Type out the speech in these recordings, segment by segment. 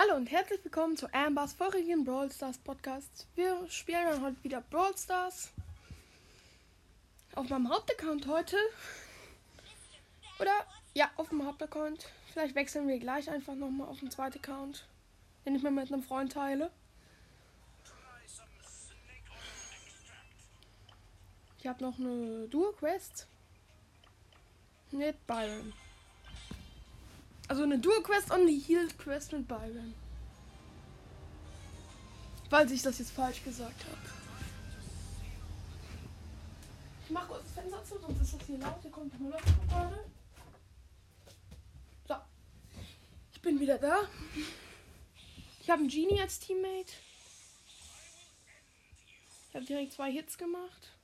Hallo und herzlich willkommen zu Ambers vorigen Brawl Stars Podcast. Wir spielen dann heute wieder Brawl Stars. Auf meinem Hauptaccount heute. Oder, ja, auf dem Hauptaccount. Vielleicht wechseln wir gleich einfach nochmal auf den zweiten Account. Den ich mir mit einem Freund teile. Ich habe noch eine Duo-Quest. Mit Byron. Also eine Duo-Quest und die Heal-Quest mit Byron. Falls ich das jetzt falsch gesagt habe. Ich mach kurz das Fenster zu, sonst ist das hier laut. Hier kommt die Müllabfuhr So. Ich bin wieder da. Ich habe einen Genie als Teammate. Ich habe direkt zwei Hits gemacht.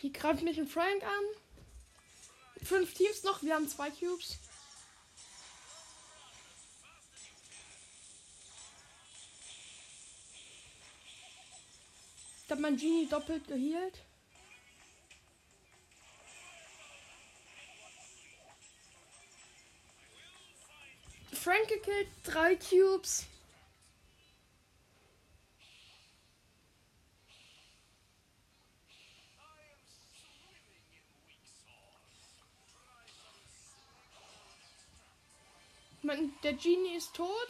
Hier greift mich ein Frank an. Fünf Teams noch, wir haben zwei Cubes. Ich habe mein Genie doppelt geheilt. Frank gekillt, drei Cubes. Der Genie ist tot.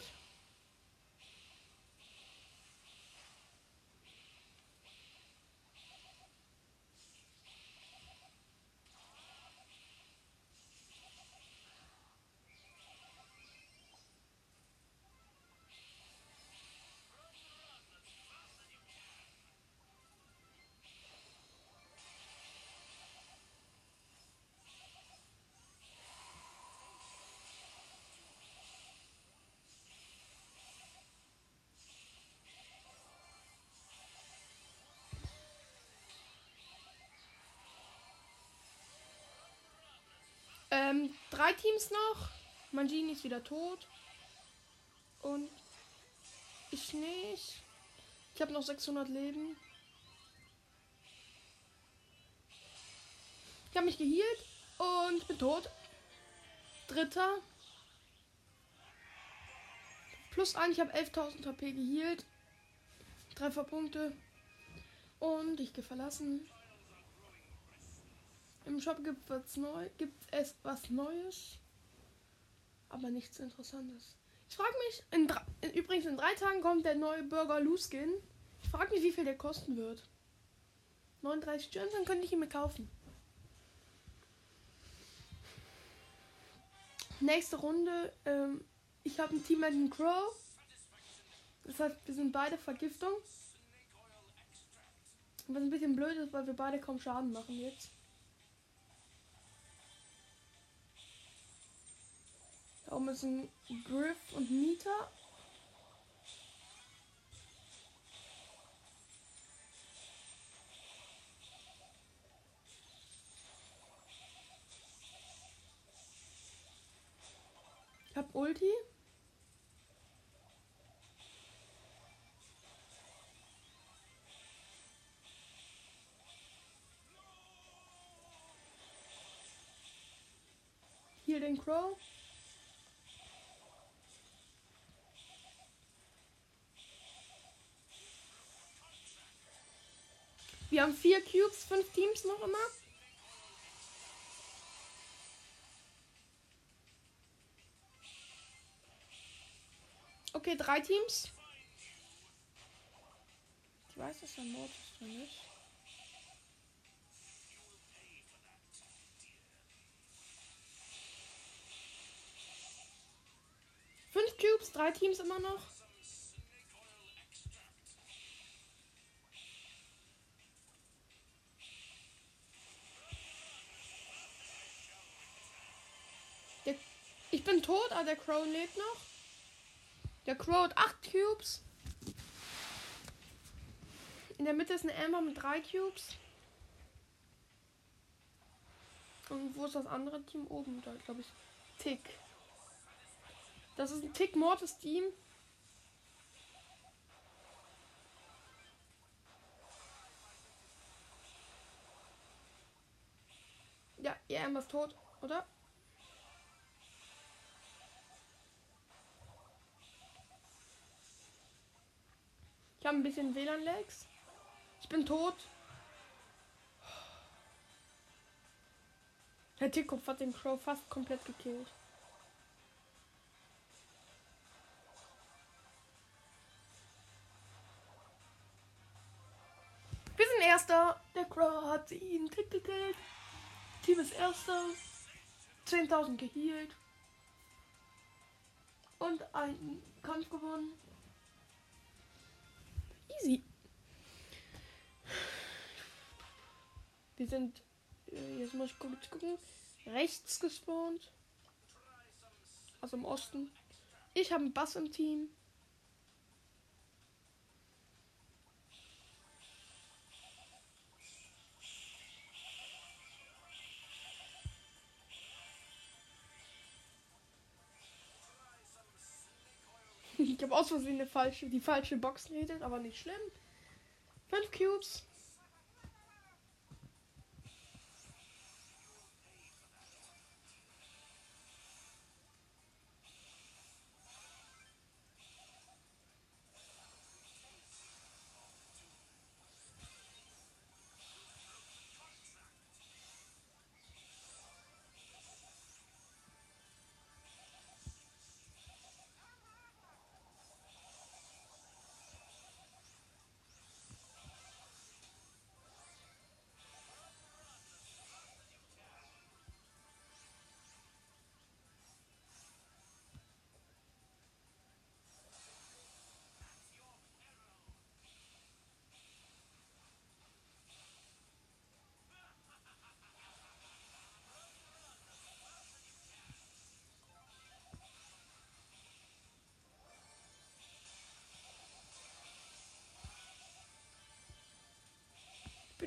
Drei Teams noch. Mangini ist wieder tot. Und ich nicht. Ich habe noch 600 Leben. Ich habe mich geheilt und bin tot. Dritter. Plus ein, ich habe 11.000 HP geheilt. Trefferpunkte. Und ich gehe verlassen. Im Shop gibt, was neu, gibt es was Neues, aber nichts Interessantes. Ich frage mich, in drei, übrigens in drei Tagen kommt der neue Burger Loose Skin. Ich frage mich, wie viel der kosten wird. 39 Gems, dann könnte ich ihn mir kaufen. Nächste Runde, ähm, ich habe ein Team mit dem Crow. Das heißt, wir sind beide Vergiftung. Was ein bisschen blöd ist, weil wir beide kaum Schaden machen jetzt. Da oben ist ein Griff und Nita. Ich hab Ulti. Hier den Crow. Wir haben vier Cubes, fünf Teams noch immer. Okay, drei Teams. Ich weiß, dass da Mortis drin ist. Fünf Cubes, drei Teams immer noch. Ich bin tot, aber der Crow lebt noch. Der Crow hat 8 Cubes. In der Mitte ist eine Emma mit 3 Cubes. Und wo ist das andere Team? Oben, da glaube ich. Tick. Das ist ein Tick-Mortis-Team. Ja, ihr Emma ist tot, oder? Ich habe ein bisschen WLAN-Lags. Ich bin tot. Der Tierkopf hat den Crow fast komplett gekillt. Wir sind Erster. Der Crow hat ihn gekillt. Team ist Erster. 10.000 gehealt. Und einen Kampf gewonnen. Easy. Wir sind. Äh, jetzt muss ich kurz gucken. Rechts gespawnt. Also im Osten. Ich habe einen Bass im Team. Ich habe aus Versehen eine falsche, die falsche Box redet, aber nicht schlimm. Fünf Cubes.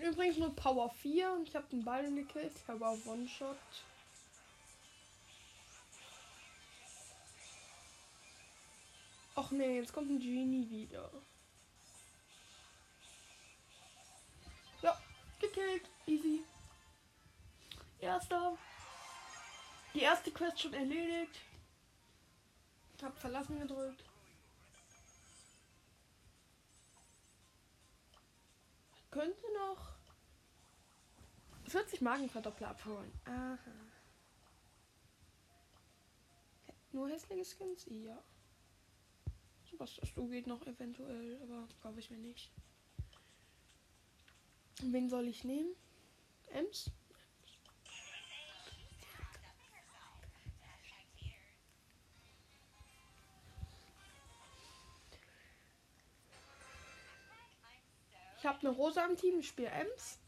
Übrigens nur Power 4 und ich habe den Ball gekillt. Ich habe auch One-Shot. Ach nee, jetzt kommt ein Genie wieder. Ja, gekillt. Easy. Erster. Die erste Quest schon erledigt. Ich hab verlassen gedrückt. könnte noch 40 Magenverdoppler abholen. Aha. Nur hässliche Skins? Ja. Was das du geht noch eventuell, aber glaube ich mir nicht. Wen soll ich nehmen? Ems? Ich habe eine Rosa im Team, ich spiele Ems.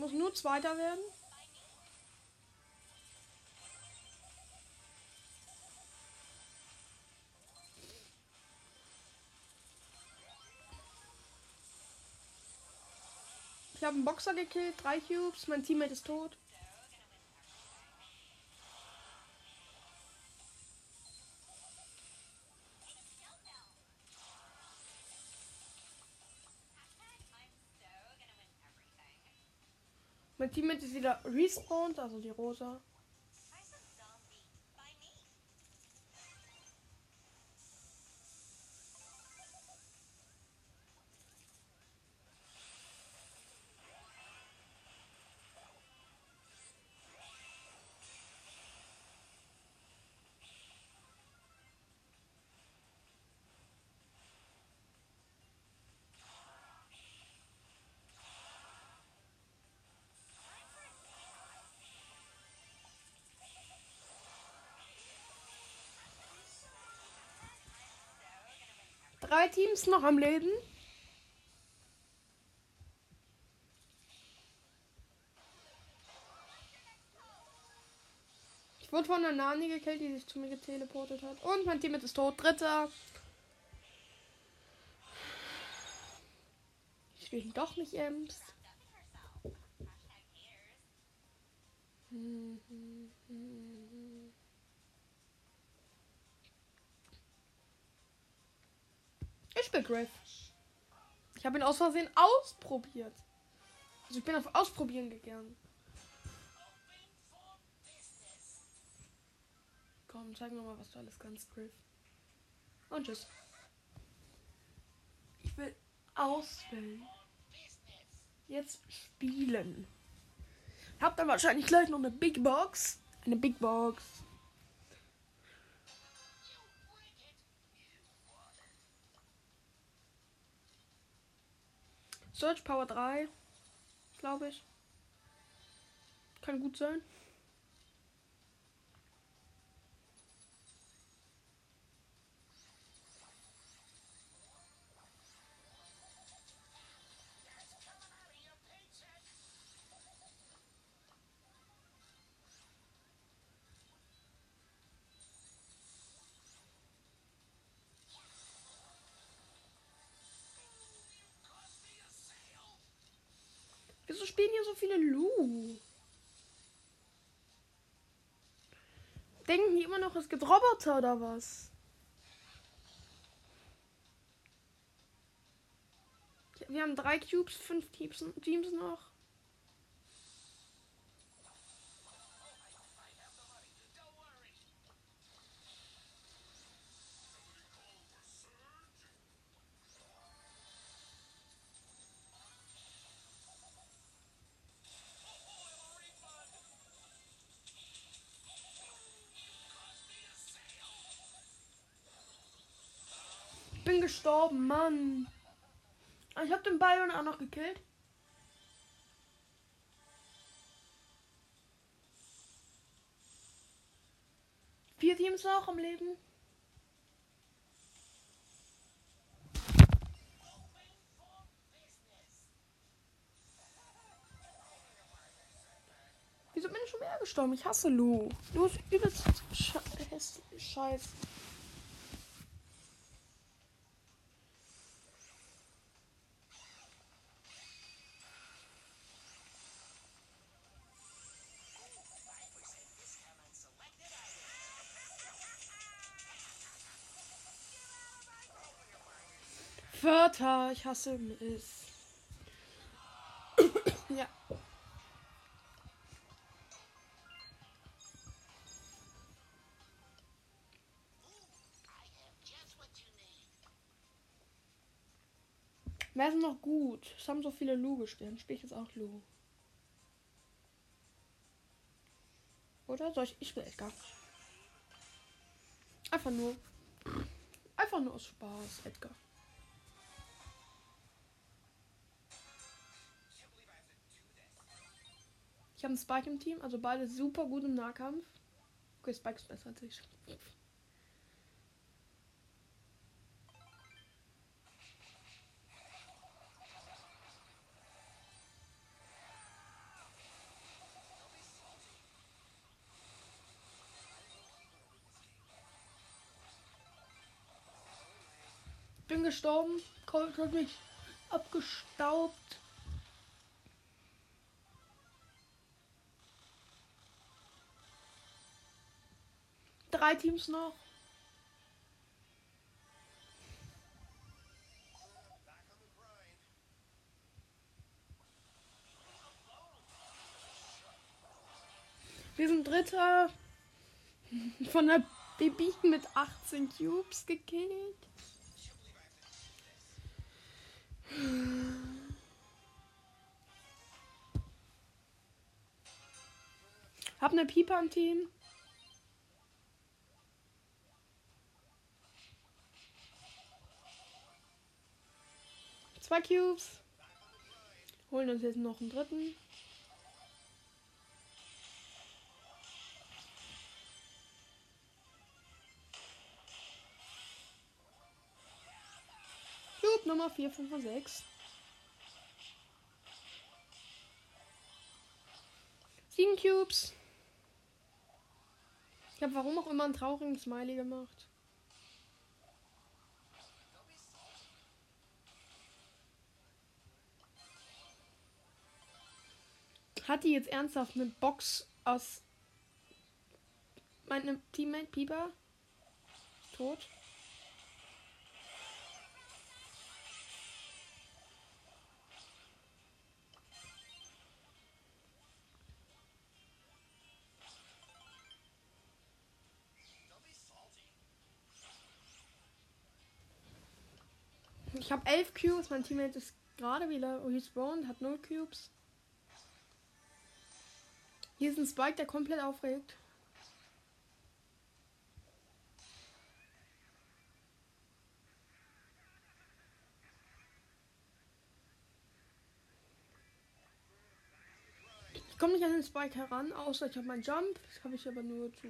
Muss nur Zweiter werden. Ich habe einen Boxer gekillt, drei Cubes, mein Teammate ist tot. Mein Teammate ist wieder respawned, also die rosa. Drei Teams noch am Leben. Ich wurde von einer Nani gekillt, die sich zu mir geteleportet hat. Und mein Team ist tot. Dritter. Ich will doch nicht Ems. Hm, hm, Ich bin Griff. Ich habe ihn aus Versehen ausprobiert. Also ich bin auf Ausprobieren gegangen. Komm, zeig mir mal, was du alles kannst, Griff. Und tschüss. Ich will auswählen. Jetzt spielen. Hab dann wahrscheinlich gleich noch eine Big Box. Eine Big Box. Search Power 3. Glaube ich. Kann gut sein. Spielen hier so viele Lu? Denken die immer noch, es gibt Roboter oder was? Wir haben drei Cubes, fünf Teams, Teams noch. Gestorben, Mann. Ah, ich habe den Byron auch noch gekillt. Vier Teams noch am Leben. Wieso bin ich schon mehr gestorben? Ich hasse Lu. Lu ist übelst scheiße. Wörter, ich hasse es. ja. Wer ist noch gut? Es haben so viele Lu gespielt. Spiele ich jetzt auch Lu. Oder soll ich? Ich will Edgar. Einfach nur. Einfach nur aus Spaß, Edgar. Ich habe einen Spike im Team, also beide super gut im Nahkampf. Okay, Spike ist besser als ich. Bin gestorben, Colt hat mich abgestaubt. Drei Teams noch. Wir sind Dritter von der Baby mit 18 Cubes gekillt. Hab eine Pieper im Team. Zwei Cubes. Holen uns jetzt noch einen dritten. Cube Nummer 4, 5 und 6. Sieben Cubes. Ich habe warum auch immer einen traurigen Smiley gemacht. Hat die jetzt ernsthaft eine Box aus meinem Teammate Pieper? Tot? Ich habe elf Cubes, mein Teammate ist gerade wieder oh, respawned, hat null Cubes. Hier ist ein Spike, der komplett aufregt. Ich komme nicht an den Spike heran, außer ich habe meinen Jump. Das habe ich aber nur zu.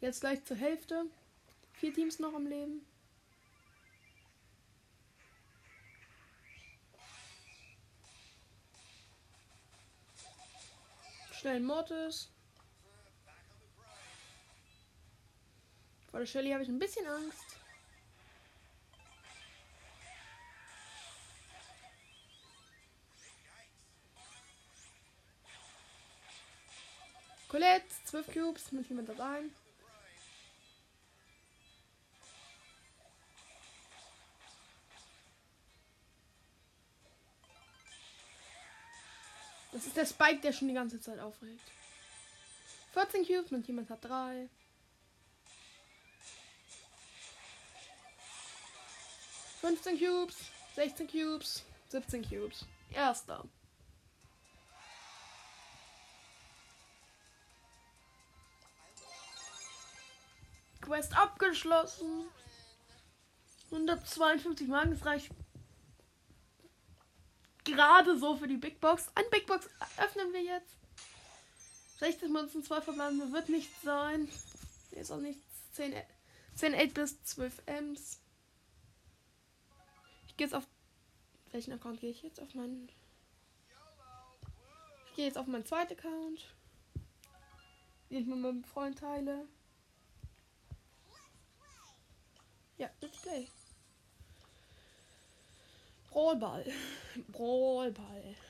Jetzt gleich zur Hälfte. Vier Teams noch am Leben. Schnell Mortis. Vor der Shelly habe ich ein bisschen Angst. Colette, 12 Cubes, mit jemand. Das ist der Spike, der schon die ganze Zeit aufregt. 14 Cubes, und jemand hat 3. Fünfzehn Cubes, 16 Cubes, 17 Cubes. Erster. Quest abgeschlossen. 152 Marken, das reicht gerade so für die Big Box. Ein Big Box öffnen wir jetzt. 60 Münzen, 2 verbleibende wird nicht sein. Hier ist auch nichts. 10, 10 8 bis 12 Ms. Ich gehe jetzt auf. Welchen Account gehe ich jetzt? Auf meinen. Ich gehe jetzt auf meinen zweiten Account. Den ich mit meinem Freund teile. Ja, let's play. Brawlball. Brawlball.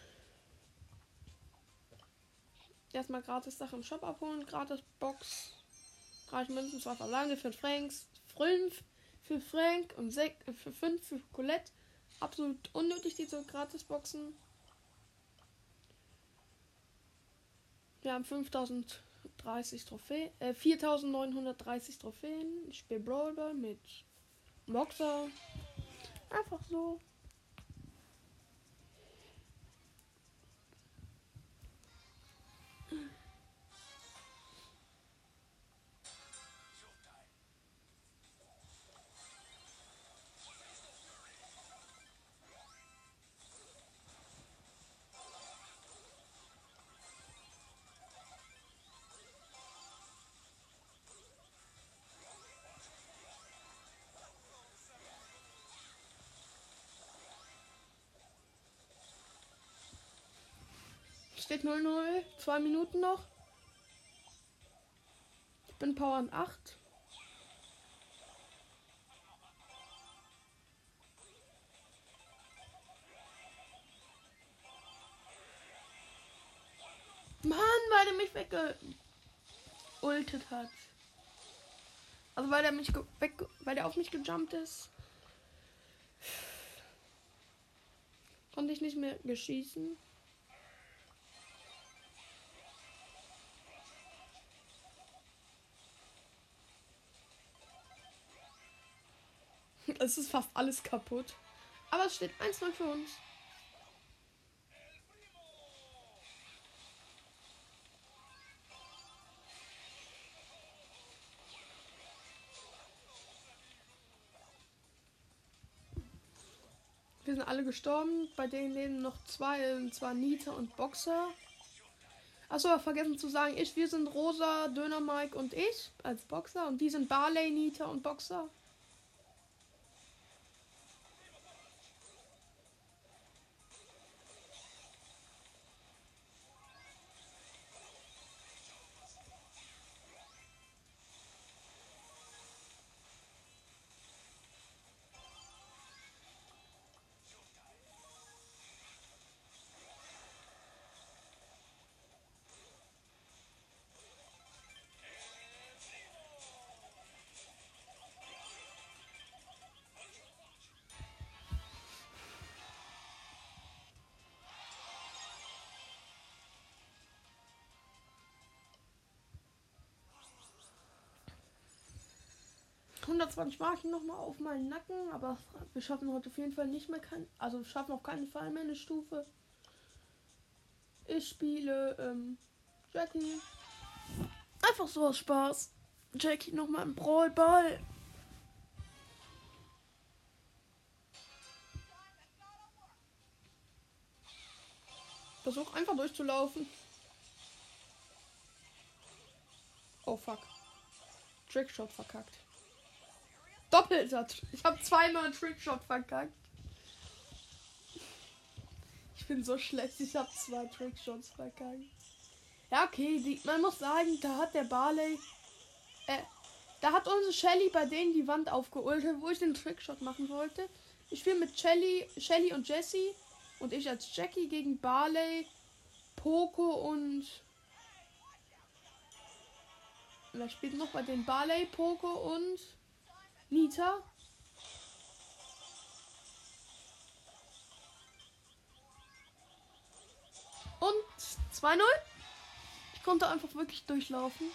Erstmal gratis Sachen im Shop abholen. Gratis Box. 30 Münzen, 2 Verlange für Franks. 5 für Frank und 6 für 5 für Colette. Absolut unnötig, diese gratis Boxen. Wir haben 5030 Trophäen. Äh, 4930 Trophäen. Ich spiele Brawlball mit Boxer. Einfach so. Steht 0-0. Zwei Minuten noch. Ich bin Power an 8. Mann, weil der mich weggeultet hat. Also weil der mich weg, weil der auf mich gejumpt ist. Konnte ich nicht mehr geschießen. Es ist fast alles kaputt. Aber es steht 1-0 für uns. Wir sind alle gestorben. Bei denen leben noch zwei, und zwar Nita und Boxer. Achso, vergessen zu sagen, ich, wir sind Rosa, Döner Mike und ich als Boxer. Und die sind Barley, Nita und Boxer. 120 Marken nochmal auf meinen Nacken, aber wir schaffen heute auf jeden Fall nicht mehr kein, also schaffen auf keinen Fall mehr eine Stufe. Ich spiele ähm, Jackie. Einfach so aus Spaß. Jackie nochmal im Brawlball. Versuch einfach durchzulaufen. Oh fuck. Trickshot verkackt. Doppelter. Ich habe zweimal Trickshot verkackt. Ich bin so schlecht. Ich habe zwei Trickshots verkackt. Ja, okay. Die, man muss sagen, da hat der Barley. Äh, da hat unsere Shelly bei denen die Wand aufgeultet, wo ich den Trickshot machen wollte. Ich spiele mit Shelly, Shelly und Jessie. Und ich als Jackie gegen Barley, Poco und. Wer spielt noch bei den Barley, Poco und Nita? Und 2-0. Ich konnte einfach wirklich durchlaufen.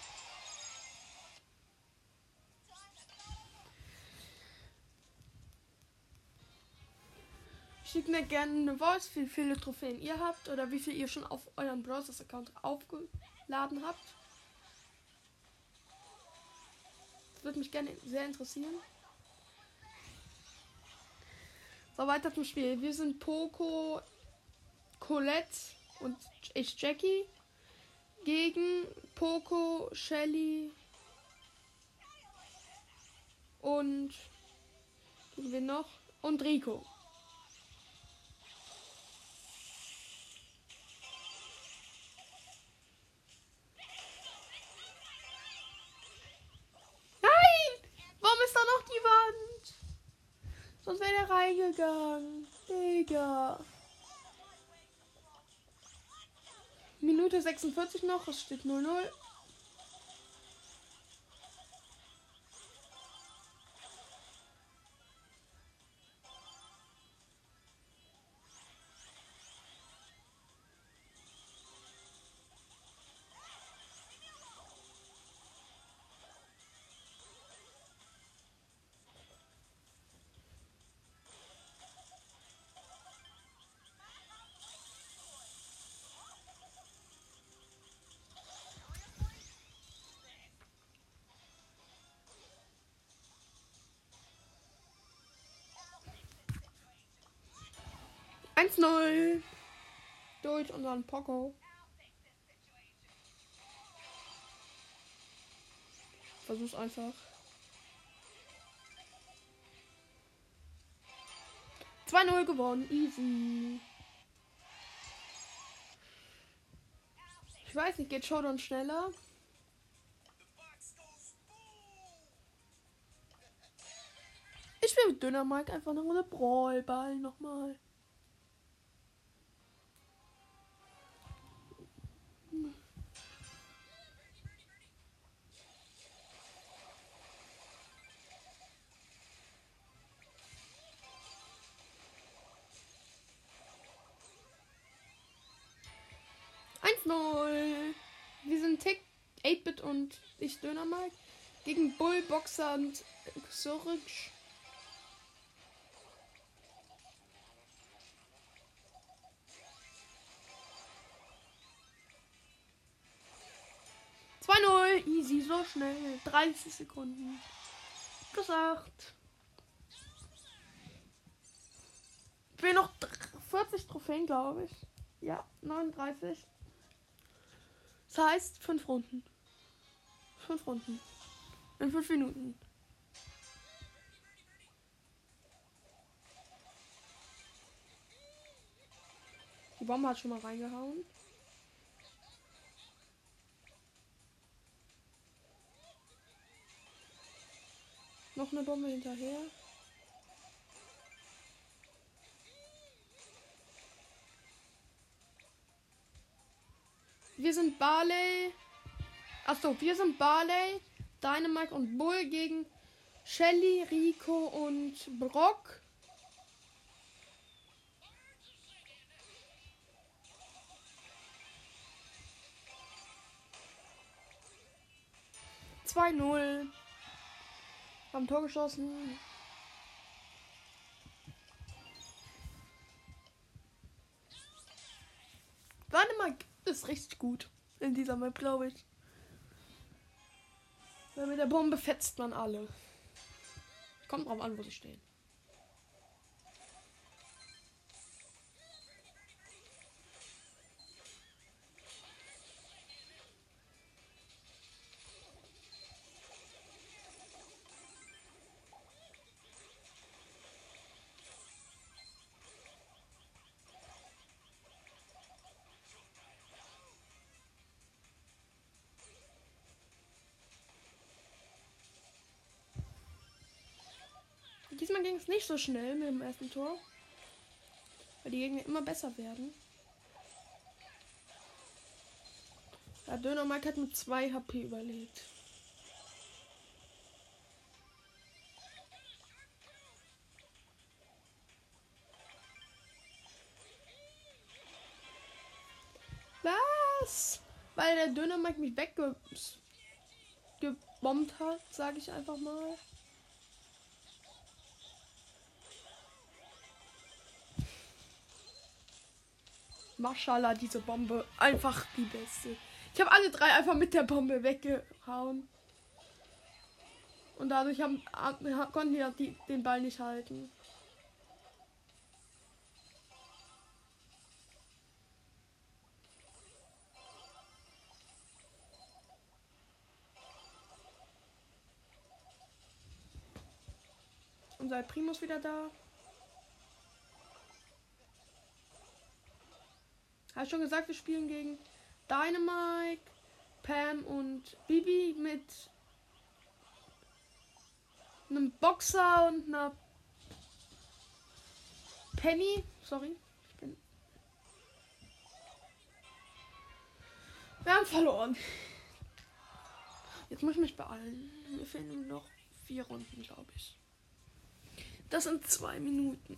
Schickt mir gerne eine Voice, wie viele Trophäen ihr habt oder wie viel ihr schon auf euren Browsers-Account aufgeladen habt. Würde mich gerne sehr interessieren. So, weiter zum Spiel. Wir sind Poco, Colette und ich Jackie gegen Poco, Shelly und wir noch und Rico. Sonst wäre er reingegangen. Digga. Minute 46 noch. Es steht 0-0. Eins null durch unseren Poco. Versuch's einfach. 2-0 gewonnen. Easy. Ich weiß nicht, geht Showdown schneller? Ich will mit Dünner Mike einfach noch eine Brawlball nochmal. Mal. Gegen Bull, Boxer und null, easy, so schnell. 30 Sekunden. Gesagt. Ich will noch 40 Trophäen, glaube ich. Ja, 39. Das heißt, fünf Runden. Fünf Runden. In fünf Minuten. Die Bombe hat schon mal reingehauen. Noch eine Bombe hinterher. Wir sind Barley. Achso, wir sind Barley, Dynamite und Bull gegen Shelly, Rico und Brock. Zwei null. Haben Tor geschossen. Dänemark ist richtig gut in dieser Map, glaube ich. Weil mit der Bombe fetzt man alle. Kommt drauf an, wo sie stehen. Es nicht so schnell mit dem ersten Tor. Weil die Gegner immer besser werden. Der Döner Mike hat mit 2 HP überlebt. Was? Weil der Döner Mike mich weggebombt hat, sage ich einfach mal. Maschallah, diese Bombe. Einfach die beste. Ich habe alle drei einfach mit der Bombe weggehauen. Und dadurch haben, konnten die, die den Ball nicht halten. Unser Primus wieder da. Habe schon gesagt, wir spielen gegen Dynamite, Pam und Bibi mit einem Boxer und einer Penny. Sorry. Wir haben verloren. Jetzt muss ich mich beeilen. Mir fehlen noch vier Runden, glaube ich. Das sind zwei Minuten.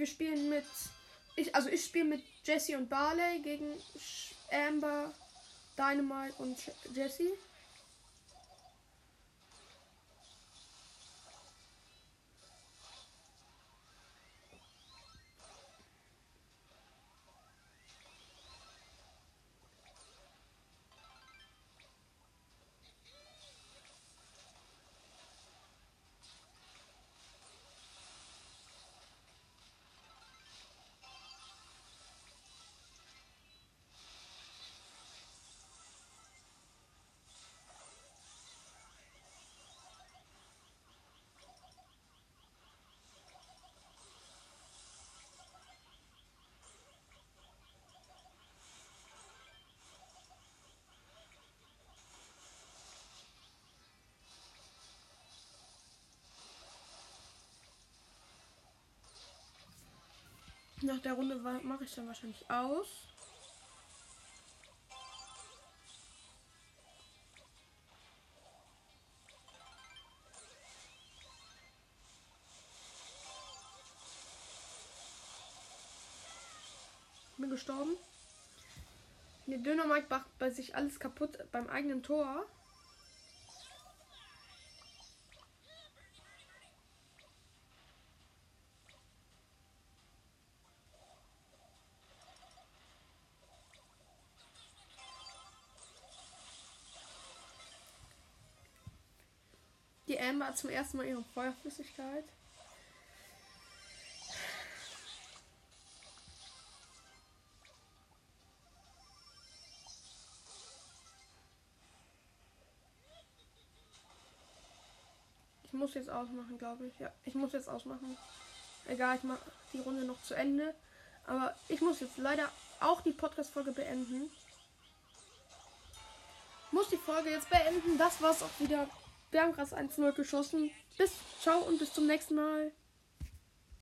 Wir spielen mit. Ich, also ich spiele mit Jesse und Barley gegen Amber, Dynamite und Jesse. Nach der Runde mache ich dann wahrscheinlich aus. Bin gestorben. Der Dönermarkt macht bei sich alles kaputt beim eigenen Tor. Hat zum ersten Mal ihre Feuerflüssigkeit. Ich muss jetzt ausmachen, glaube ich. Ja, ich muss jetzt ausmachen. Egal, ich mache die Runde noch zu Ende. Aber ich muss jetzt leider auch die Podcast-Folge beenden. Muss die Folge jetzt beenden. Das war's auch wieder. Wir haben gerade 1-0 geschossen. Bis, ciao und bis zum nächsten Mal.